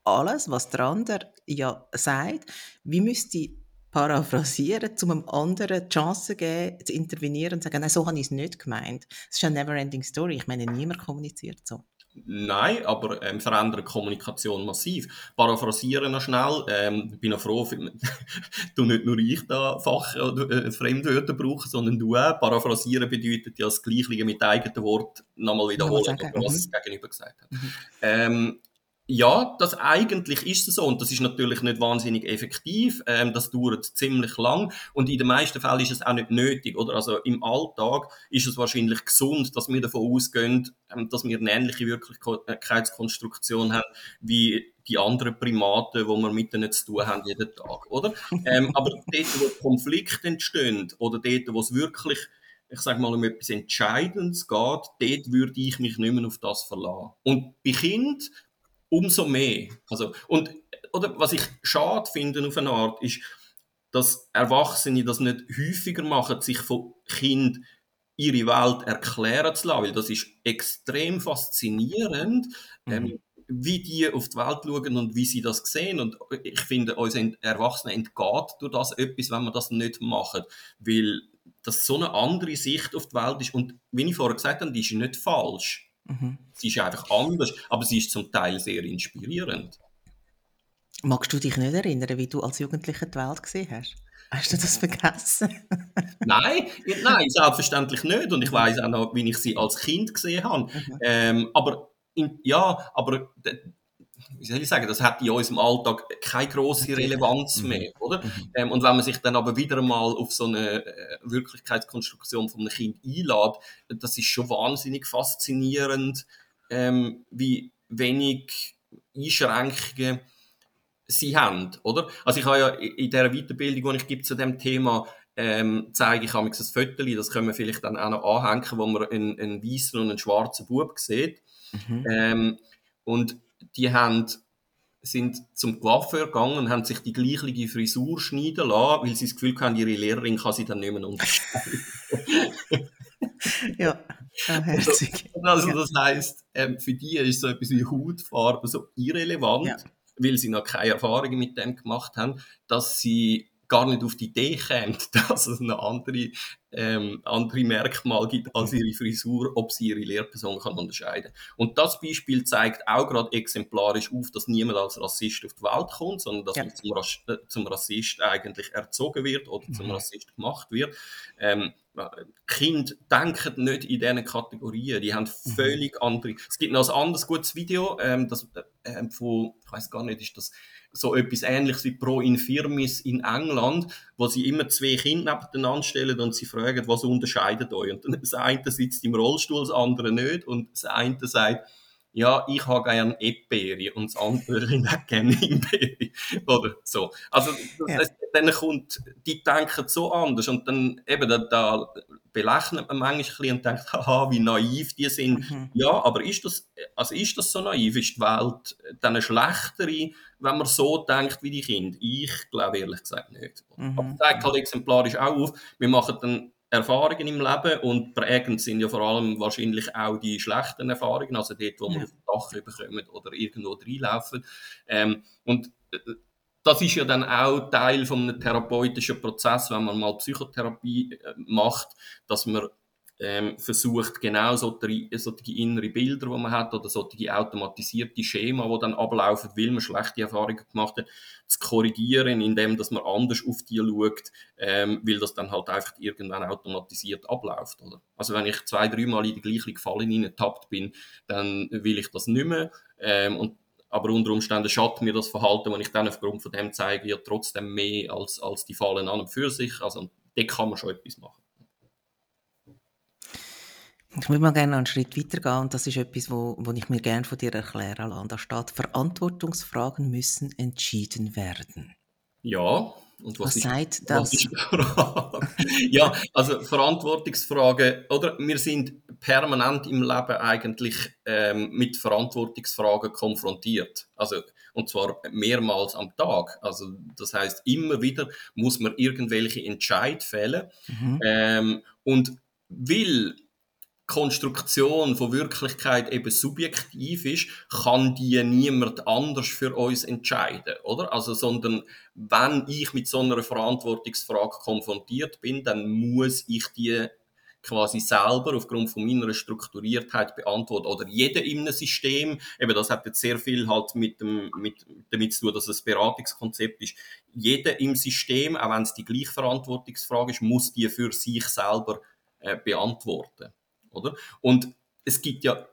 alles, was der andere ja sagt, wie müsste ich paraphrasieren, um einem anderen die Chance zu geben, zu intervenieren und zu sagen, nein, so habe ich es nicht gemeint. Das ist eine never-ending Story. Ich meine, niemand kommuniziert so. Nein, aber ähm, verändern Kommunikation massiv. Paraphrasieren noch schnell. Ähm, bin auch froh, <laughs> du nicht nur ich da Fach- oder äh, Fremdwörter brauche, sondern du auch. Paraphrasieren bedeutet ja das Gleiche mit eigenen Wort nochmal wiederholen, was mhm. das Gegenüber gesagt hat. Mhm. Ähm, ja, das eigentlich ist es so und das ist natürlich nicht wahnsinnig effektiv. Ähm, das dauert ziemlich lang und in den meisten Fällen ist es auch nicht nötig. Oder also im Alltag ist es wahrscheinlich gesund, dass wir davon ausgehen, ähm, dass wir eine ähnliche Wirklichkeitskonstruktion haben wie die anderen Primaten, wo wir mit denen zu tun haben jeden Tag, oder? <laughs> ähm, aber dort, wo Konflikte entstehen oder dort, wo es wirklich ich sage mal, um etwas Entscheidendes geht, dort würde ich mich nicht mehr auf das verlassen. Und bei Kind umso mehr. Also, und, oder was ich schade finde auf eine Art, ist, dass Erwachsene das nicht häufiger machen, sich von Kind ihre Welt erklären zu lassen, weil das ist extrem faszinierend, mhm. ähm, wie die auf die Welt schauen und wie sie das sehen. Und ich finde, uns Erwachsenen entgeht durch das etwas, wenn wir das nicht machen, weil das so eine andere Sicht auf die Welt ist. Und wie ich vorher gesagt habe, die ist nicht falsch. Mhm. Sie ist einfach anders, aber sie ist zum Teil sehr inspirierend. Magst du dich nicht erinnern, wie du als Jugendlicher die Welt gesehen hast? Hast du das vergessen? <laughs> nein, nein, selbstverständlich nicht. Und ich weiß auch noch, wie ich sie als Kind gesehen habe. Mhm. Ähm, aber in, ja, aber wie soll ich sagen, das hat in unserem Alltag keine große Relevanz mhm. mehr, oder? Mhm. Ähm, und wenn man sich dann aber wieder mal auf so eine äh, Wirklichkeitskonstruktion von einem Kind einlädt, das ist schon wahnsinnig faszinierend, ähm, wie wenig Einschränkungen sie haben, oder? Also ich habe ja in dieser Weiterbildung, die ich gebe zu dem Thema, ähm, zeige ich ein Foto, das können wir vielleicht dann auch noch anhängen, wo man einen, einen weißen und einen schwarzen Bub sieht. Mhm. Ähm, und die haben, sind zum Coiffeur gegangen und haben sich die gleiche Frisur schneiden lassen, weil sie das Gefühl haben, ihre Lehrerin kann sie dann nicht mehr unterscheiden. <laughs> ja, herzig. Also, das heisst, ähm, für die ist so etwas wie Hautfarbe so irrelevant. Ja weil sie noch keine Erfahrungen mit dem gemacht haben, dass sie gar nicht auf die Idee kämen, <laughs> dass es eine andere, ähm, andere Merkmal gibt als ihre Frisur, ob sie ihre Lehrperson kann unterscheiden Und das Beispiel zeigt auch gerade exemplarisch auf, dass niemand als Rassist auf die Welt kommt, sondern dass ja. man zum, Rass äh, zum Rassist eigentlich erzogen wird oder zum mhm. Rassist gemacht wird. Ähm, Kinder denken nicht in diesen Kategorien. Die haben mhm. völlig andere. Es gibt noch ein anderes gutes Video, ähm, das, äh, von, weiß gar nicht, ist das so etwas ähnliches wie Pro Infirmis in England, wo sie immer zwei Kinder nebeneinander stellen und sie fragen, was unterscheidet euch? Und das eine sitzt im Rollstuhl, das andere nicht. Und das eine sagt, ja, ich habe gerne Erdbeere und das andere <laughs> hat gerne Himbeere. <laughs> Oder so. Also, ja. das, dann kommt, die denken so anders und dann eben, da, da belächelt man manchmal ein bisschen und denkt, <laughs> haha, wie naiv die sind. Mhm. Ja, aber ist das, also ist das so naiv? Ist die Welt dann eine schlechtere, wenn man so denkt wie die Kinder? Ich glaube ehrlich gesagt nicht. Mhm. Aber das zeigt halt exemplarisch auch auf, wir machen dann Erfahrungen im Leben und prägend sind ja vor allem wahrscheinlich auch die schlechten Erfahrungen, also dort, wo ja. wir auf Dach bekommen oder irgendwo reinlaufen. Ähm, und äh, das ist ja dann auch Teil von einem therapeutischen Prozess, wenn man mal Psychotherapie äh, macht, dass man ähm, versucht, genau solche, solche innere Bilder, die man hat, oder solche automatisierte Schema, die dann ablaufen, weil man schlechte Erfahrungen gemacht hat, zu korrigieren, indem dass man anders auf die schaut, ähm, weil das dann halt einfach irgendwann automatisiert abläuft. Oder? Also wenn ich zwei, dreimal in die gleiche Gefallen hineingetappt bin, dann will ich das nicht mehr. Ähm, und aber unter Umständen schadet mir das Verhalten, wenn ich dann aufgrund von dem zeige, ja trotzdem mehr als, als die Fallen an und für sich. Also da kann man schon etwas machen. Ich würde mal gerne einen Schritt weitergehen und das ist etwas, wo, wo ich mir gerne von dir erklären lasse. Da steht, Verantwortungsfragen müssen entschieden werden. Ja, und was, was ist, sagt das? Ist <laughs> ja, also Verantwortungsfragen, oder? Wir sind permanent im Leben eigentlich ähm, mit Verantwortungsfragen konfrontiert. Also, und zwar mehrmals am Tag. Also, das heißt, immer wieder muss man irgendwelche Entscheid fällen. Mhm. Ähm, und will Konstruktion von Wirklichkeit eben subjektiv ist, kann die niemand anders für uns entscheiden, oder? Also, sondern wenn ich mit so einer Verantwortungsfrage konfrontiert bin, dann muss ich die quasi selber aufgrund von meiner Strukturiertheit beantworten. Oder jeder in einem System, eben das hat jetzt sehr viel halt mit dem, mit, damit zu tun, dass es ein Beratungskonzept ist. Jeder im System, auch wenn es die gleiche Verantwortungsfrage ist, muss die für sich selber äh, beantworten oder? Und es gibt ja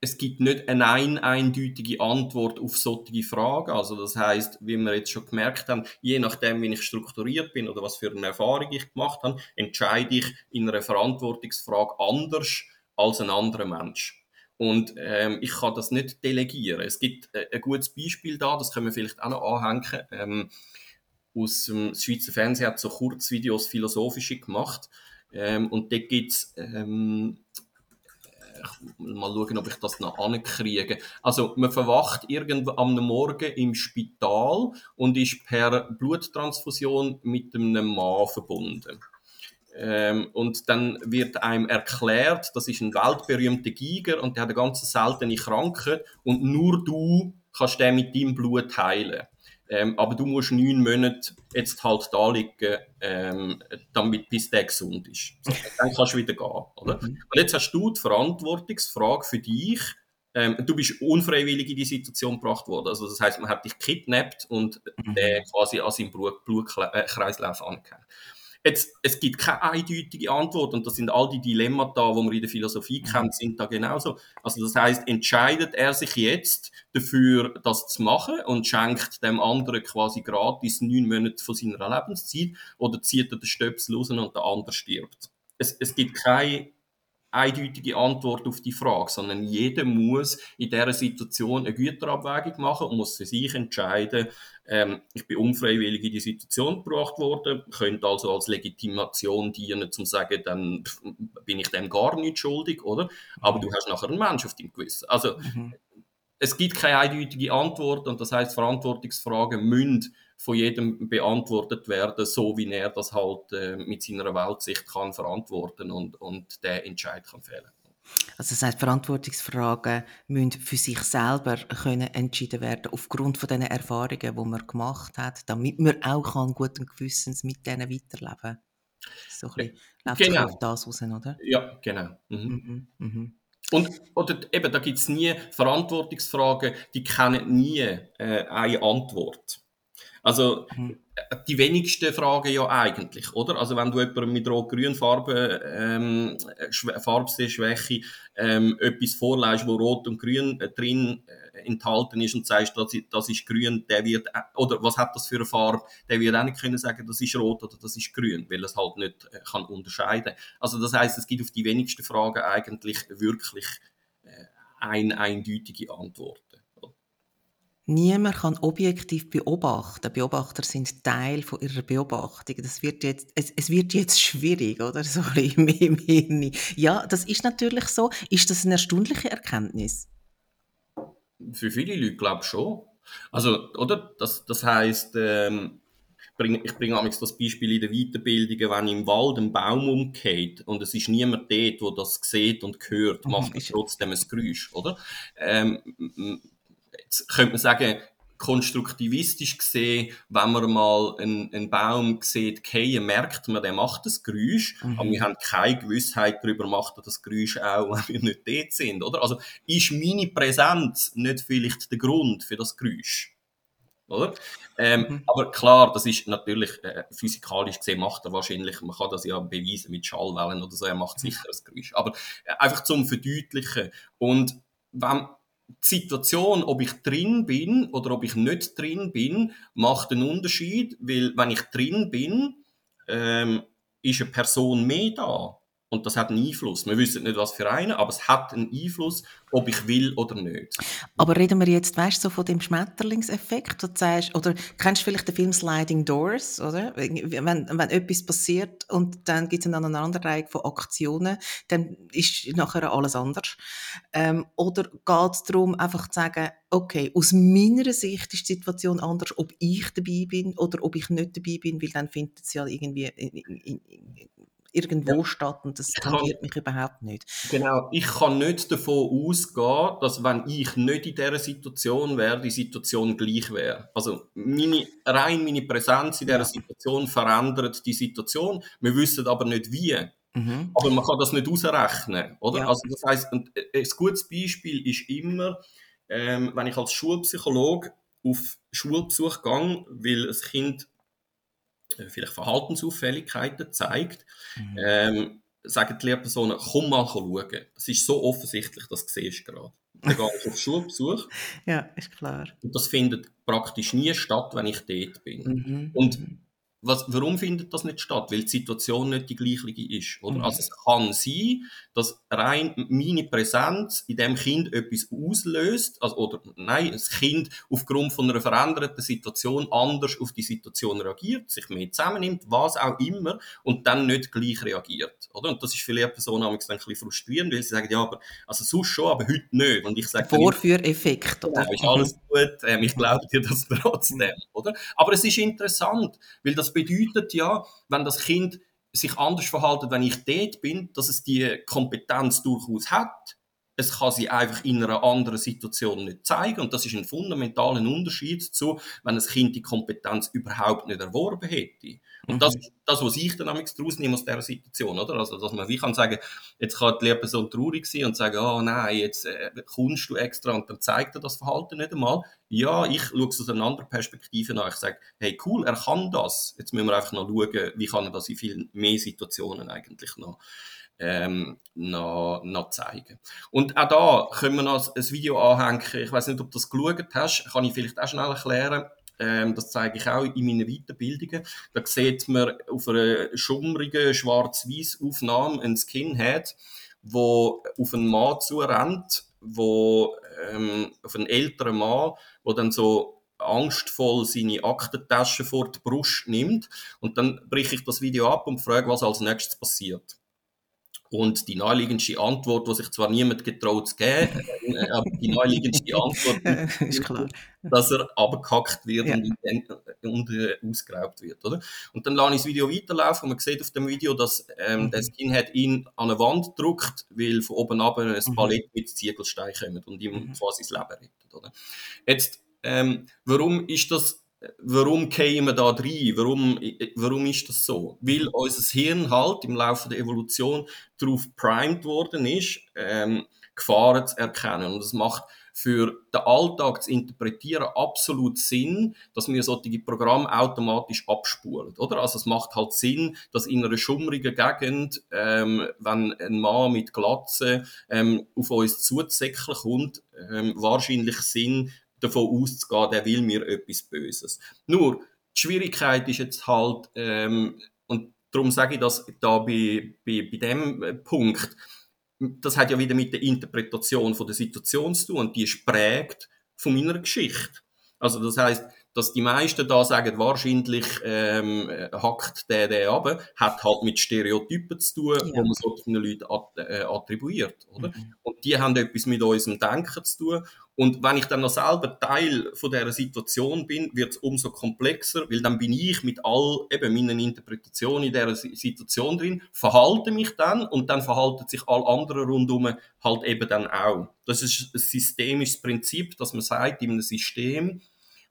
es gibt nicht eine ein eindeutige Antwort auf solche Fragen. Also das heißt, wie wir jetzt schon gemerkt haben, je nachdem, wie ich strukturiert bin oder was für eine Erfahrung ich gemacht habe, entscheide ich in einer Verantwortungsfrage anders als ein anderer Mensch. Und ähm, ich kann das nicht delegieren. Es gibt äh, ein gutes Beispiel da, das können wir vielleicht auch noch anhängen. Ähm, aus dem Schweizer Fernsehen hat so Kurzvideos philosophische gemacht Ähm, und dort gibt es, ähm, mal schauen, ob ich das noch ankriege. Also man verwacht irgendwo am Morgen im Spital und ist per Bluttransfusion mit einem Mann verbunden. Ähm, und dann wird einem erklärt, das ist ein weltberühmter Giger und der hat eine ganz seltene Krankheit und nur du kannst den mit deinem Blut heilen. Ähm, aber du musst neun Monate jetzt halt da liegen, ähm, damit, bis der gesund ist. Dann kannst du wieder gehen, oder? Mhm. Und jetzt hast du die Verantwortungsfrage für dich. Ähm, du bist unfreiwillig in die Situation gebracht worden. Also das heißt, man hat dich kidnappt und mhm. den quasi an seinem Blutkreislauf angehängt. Jetzt, es gibt keine eindeutige Antwort und das sind all die Dilemmata, die man in der Philosophie mhm. kennt, sind da genauso. Also das heißt, entscheidet er sich jetzt dafür, das zu machen und schenkt dem anderen quasi gratis neun Monate von seiner Lebenszeit oder zieht er den Stöpsel raus und der andere stirbt? Es, es gibt keine eindeutige Antwort auf die Frage, sondern jeder muss in dieser Situation eine Güterabwägung machen und muss für sich entscheiden, ähm, ich bin unfreiwillig in die Situation gebracht worden, könnte also als Legitimation dienen, um zu sagen, dann bin ich dem gar nicht schuldig, oder? Aber du hast nachher einen Mensch auf deinem Gewissen. Also, mhm. es gibt keine eindeutige Antwort und das heißt, Verantwortungsfragen müssen von jedem beantwortet werden, so wie er das halt äh, mit seiner Weltsicht kann verantworten und, und der Entscheid kann fällen. Also das heißt, Verantwortungsfragen müssen für sich selber können entschieden werden aufgrund von den Erfahrungen, die man gemacht hat, damit man auch kann guten Gewissens mit denen weiterleben. So ein bisschen läuft genau. auf das raus, oder? Ja, genau. Mhm. Mhm. Mhm. Und oder eben, da gibt es nie Verantwortungsfragen, die kennen nie äh, eine Antwort. Also mhm. die wenigsten Fragen ja eigentlich, oder? Also wenn du jemandem mit rot-grün Farbe, ähm, Farbsehschwäche ähm, etwas vorleist, wo rot und grün äh, drin äh, enthalten ist und sagst, das, das ist grün, der wird, äh, oder was hat das für eine Farbe, der wird auch nicht können sagen, das ist rot oder das ist grün, weil es halt nicht äh, kann unterscheiden. Also das heißt, es gibt auf die wenigsten Fragen eigentlich wirklich äh, ein, eindeutige Antwort. Niemand kann objektiv beobachten. Beobachter sind Teil von ihrer Beobachtung. Das wird jetzt, es, es wird jetzt schwierig, oder? So im, im Hirn. Ja, das ist natürlich so. Ist das eine erstaunliche Erkenntnis? Für viele Leute glaube ich schon. Also, oder? Das, das heisst, ähm, ich bringe amigs das Beispiel in der Weiterbildung, wenn im Wald ein Baum umgeht und es ist niemand dort, der das sieht und hört, mhm, macht er trotzdem ein Geräusch, oder? Ähm, könnte man sagen, konstruktivistisch gesehen, wenn man mal einen, einen Baum sieht, fallen, merkt man, der macht das Geräusch, mhm. aber wir haben keine Gewissheit darüber, macht er das Geräusch auch, <laughs> wenn wir nicht dort sind, oder? Also ist meine Präsenz nicht vielleicht der Grund für das Geräusch? Oder? Ähm, mhm. Aber klar, das ist natürlich äh, physikalisch gesehen macht er wahrscheinlich, man kann das ja beweisen mit Schallwellen oder so, er macht sicher das Geräusch. Aber äh, einfach zum Verdeutlichen. Und wenn, die Situation, ob ich drin bin oder ob ich nicht drin bin, macht einen Unterschied, weil wenn ich drin bin, ähm, ist eine Person mehr da. Und das hat einen Einfluss. Wir wissen nicht, was für einen, aber es hat einen Einfluss, ob ich will oder nicht. Aber reden wir jetzt, weißt du, so von dem Schmetterlingseffekt, oder kennst du vielleicht den Film Sliding Doors, oder? Wenn, wenn etwas passiert und dann gibt es eine Aneinanderreihung von Aktionen, dann ist nachher alles anders. Ähm, oder geht es darum, einfach zu sagen, okay, aus meiner Sicht ist die Situation anders, ob ich dabei bin oder ob ich nicht dabei bin, weil dann findet es ja irgendwie in, in, in, irgendwo ja. statt und das tangiert mich überhaupt nicht. Genau, ich kann nicht davon ausgehen, dass wenn ich nicht in dieser Situation wäre, die Situation gleich wäre. Also meine, rein meine Präsenz in dieser ja. Situation verändert die Situation. Wir wissen aber nicht wie. Mhm. Aber man kann das nicht ausrechnen, oder? Ja. Also das heißt, ein, ein gutes Beispiel ist immer, ähm, wenn ich als Schulpsychologe auf Schulbesuch gehe, weil ein Kind äh, vielleicht Verhaltensauffälligkeiten zeigt, mhm. ähm, sagen die Lehrpersonen, komm mal schauen. Das ist so offensichtlich, das siehst du gerade. Dann gehe ich auf <laughs> Schulbesuch. ja, ist klar. Und das findet praktisch nie statt, wenn ich dort bin. Mhm. Und was, warum findet das nicht statt? Weil die Situation nicht die gleiche ist. Oder? Mhm. Also es kann sein, dass rein meine Präsenz in dem Kind etwas auslöst, also, oder nein, das Kind aufgrund von einer veränderten Situation anders auf die Situation reagiert, sich mehr zusammennimmt, was auch immer, und dann nicht gleich reagiert. Oder? Und das ist für Lehrpersonen ein bisschen frustrierend, weil sie sagen, ja, aber also sonst schon, aber heute nicht. Und ich sage, Vorführeffekt. Oder? Genau, ist alles gut, ähm, ich glaube dir das trotzdem. Oder? Aber es ist interessant, weil das bedeutet ja, wenn das Kind sich anders verhalten, wenn ich dort bin, dass es die Kompetenz durchaus hat. Es kann sie einfach in einer anderen Situation nicht zeigen. Und das ist ein fundamentaler Unterschied zu, wenn ein Kind die Kompetenz überhaupt nicht erworben hätte. Und mhm. das ist das, was ich dann daraus nehme aus dieser Situation, oder? Also, dass man wie kann sagen, jetzt kann die Lehrperson traurig sein und sagen, oh nein, jetzt äh, kommst du extra und dann zeigt er das Verhalten nicht einmal. Ja, ich schaue es aus einer anderen Perspektive an. Ich sage, hey, cool, er kann das. Jetzt müssen wir einfach noch schauen, wie kann er das in vielen mehr Situationen eigentlich noch ähm, noch, noch zeigen. Und auch da können wir noch ein Video anhängen. Ich weiß nicht, ob du das geschaut hast. Kann ich vielleicht auch schnell erklären. Ähm, das zeige ich auch in meinen Weiterbildungen. Da sieht man auf einer schummrigen schwarz-weiß Aufnahme ein Skinhead, wo auf einen Mann zurennt, wo ähm, auf einen älteren Mann, wo dann so angstvoll seine Aktentasche vor die Brust nimmt und dann breche ich das Video ab und frage, was als nächstes passiert. Und die naheliegendste Antwort, die sich zwar niemand getraut zu geben, äh, aber die naheliegendste <laughs> Antwort ist, klar. dass er abgehackt wird ja. und, und äh, ausgeraubt wird. Oder? Und dann lasse ich das Video weiterlaufen und man sieht auf dem Video, dass ähm, mhm. der Skinhead ihn an eine Wand drückt, weil von oben ab ein mhm. Palett mit Ziegelstein kommt und ihm mhm. quasi das Leben rettet. Oder? Jetzt, ähm, warum ist das warum kämen wir da rein? Warum, warum ist das so? Weil unser Hirn halt im Laufe der Evolution darauf primed worden ist, ähm, Gefahren zu erkennen. Und es macht für den Alltag zu interpretieren absolut Sinn, dass wir solche Programme automatisch abspulen, oder? Also es macht halt Sinn, dass in einer schummrigen Gegend, ähm, wenn ein Mann mit Glatze ähm, auf uns zusäcklich kommt, ähm, wahrscheinlich Sinn, davon auszugehen, der will mir etwas Böses. Nur, die Schwierigkeit ist jetzt halt, ähm, und darum sage ich das da bei, bei, bei dem äh, Punkt, das hat ja wieder mit der Interpretation von der Situation zu tun und die ist prägt von meiner Geschichte. Also das heißt, dass die meisten da sagen, wahrscheinlich ähm, hackt der der ab, hat halt mit Stereotypen zu tun, ja. wo man solchen Leuten äh, attribuiert. Oder? Mhm. Und die haben etwas mit unserem Denken zu tun. Und wenn ich dann noch selber Teil von dieser Situation bin, wird es umso komplexer, weil dann bin ich mit all eben meinen Interpretationen in dieser Situation drin, verhalte mich dann und dann verhalten sich alle anderen rundherum halt eben dann auch. Das ist ein systemisches Prinzip, dass man sagt, in einem System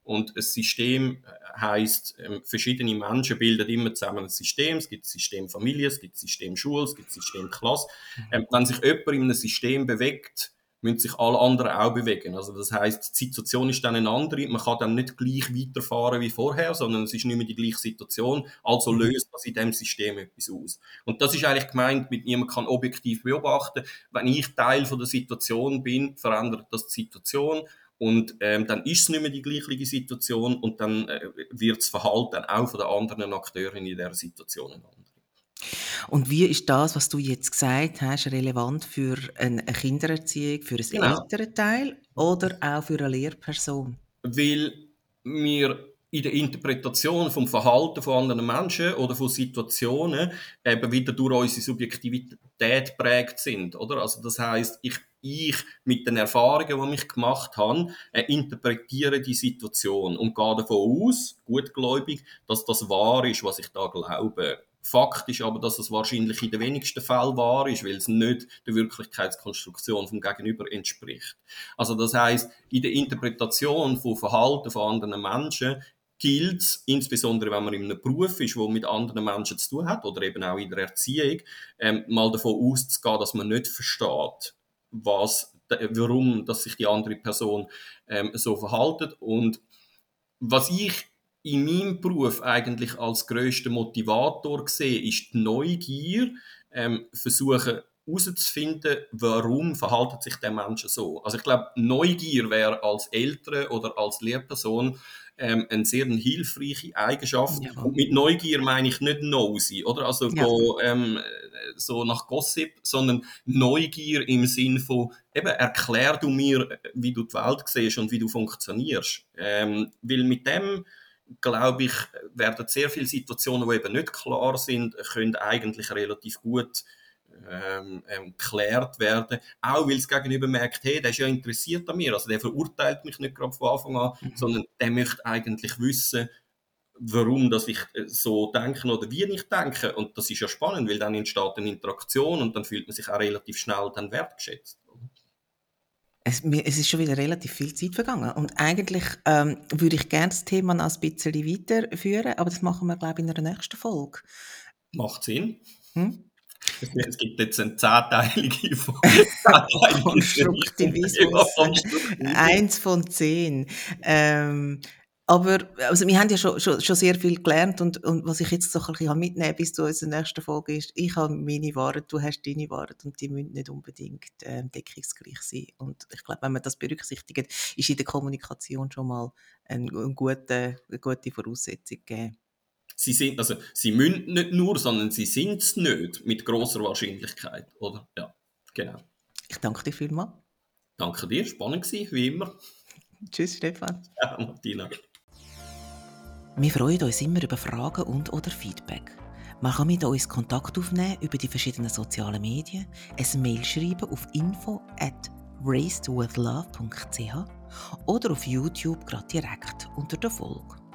und ein System äh, heißt, ähm, verschiedene Menschen bilden immer zusammen ein System. Es gibt System Familie, es gibt System Schule, es gibt ein System Klasse. Mhm. Ähm, wenn sich jemand in einem System bewegt, müssen sich alle anderen auch bewegen. Also das heißt, die Situation ist dann eine andere. Man kann dann nicht gleich weiterfahren wie vorher, sondern es ist nicht mehr die gleiche Situation. Also mhm. löst das in dem System etwas aus. Und das ist eigentlich gemeint, mit niemand kann objektiv beobachten. Wenn ich Teil von der Situation bin, verändert das die Situation. Und ähm, dann ist es nicht mehr die gleiche Situation und dann äh, wird das Verhalten auch von den anderen Akteuren in dieser Situation ein anderes. Und wie ist das, was du jetzt gesagt hast, relevant für eine Kindererziehung, für ein genau. Elternteil oder auch für eine Lehrperson? Weil wir in der Interpretation vom Verhalten von anderen Menschen oder von Situationen eben wieder durch unsere Subjektivität prägt sind, oder? Also das heißt, ich ich mit den Erfahrungen, die ich gemacht habe, äh, interpretiere die Situation und gehe davon aus, gutgläubig, dass das wahr ist, was ich da glaube. Fakt ist aber, dass es wahrscheinlich in den wenigsten Fällen wahr ist, weil es nicht der Wirklichkeitskonstruktion vom Gegenüber entspricht. Also das heißt, in der Interpretation von Verhalten von anderen Menschen gilt es, insbesondere wenn man in einem Beruf ist, wo mit anderen Menschen zu tun hat oder eben auch in der Erziehung, ähm, mal davon auszugehen, dass man nicht versteht, was, warum dass sich die andere Person ähm, so verhaltet. Und was ich in meinem Beruf eigentlich als größter Motivator sehe, ist die Neugier, ähm, versuchen herauszufinden, warum verhalten sich der Mensch so. Also ich glaube, Neugier wäre als Eltern oder als Lehrperson ähm, eine sehr hilfreiche Eigenschaft. Ja. Und mit Neugier meine ich nicht nosy, oder? Also ja. go, ähm, so nach Gossip, sondern Neugier im Sinn von, eben, erklär du mir, wie du die Welt siehst und wie du funktionierst. Ähm, weil mit dem, glaube ich, werden sehr viele Situationen, die eben nicht klar sind, können eigentlich relativ gut ähm, ähm, geklärt werden. Auch weil es gegenüber merkt, hey, der ist ja interessiert an mir. Also der verurteilt mich nicht gerade von Anfang an, mhm. sondern der möchte eigentlich wissen, warum dass ich äh, so denke oder wie ich denke. Und das ist ja spannend, weil dann entsteht eine Interaktion und dann fühlt man sich auch relativ schnell dann wertgeschätzt. Es, es ist schon wieder relativ viel Zeit vergangen. Und eigentlich ähm, würde ich gerne das Thema noch ein bisschen weiterführen, aber das machen wir, glaube ich, in einer nächsten Folge. Macht Sinn. Hm? Es gibt jetzt eine zehnteilige von Konstruktivismus. Eins von zehn. Ähm, aber also wir haben ja schon, schon, schon sehr viel gelernt und, und was ich jetzt so ein bisschen mitnehmen bis zu unserer nächsten Folge ist, ich habe meine Wahrheit, du hast deine Wahrheit und die müssen nicht unbedingt äh, deckungsgleich sein. Und ich glaube, wenn man das berücksichtigt, ist in der Kommunikation schon mal eine, eine, gute, eine gute Voraussetzung gegeben. Sie sind, also sie müssen nicht nur, sondern sie sind es nicht mit großer Wahrscheinlichkeit, oder? Ja, genau. Ich danke dir vielmals. Danke dir, spannend gewesen, wie immer. <laughs> Tschüss, Stefan. Ja, Martina. Wir freuen uns immer über Fragen und oder Feedback. Man kann mit uns Kontakt aufnehmen über die verschiedenen sozialen Medien, ein Mail schreiben auf info at racedwithlove.ch oder auf YouTube gerade direkt unter der Folge.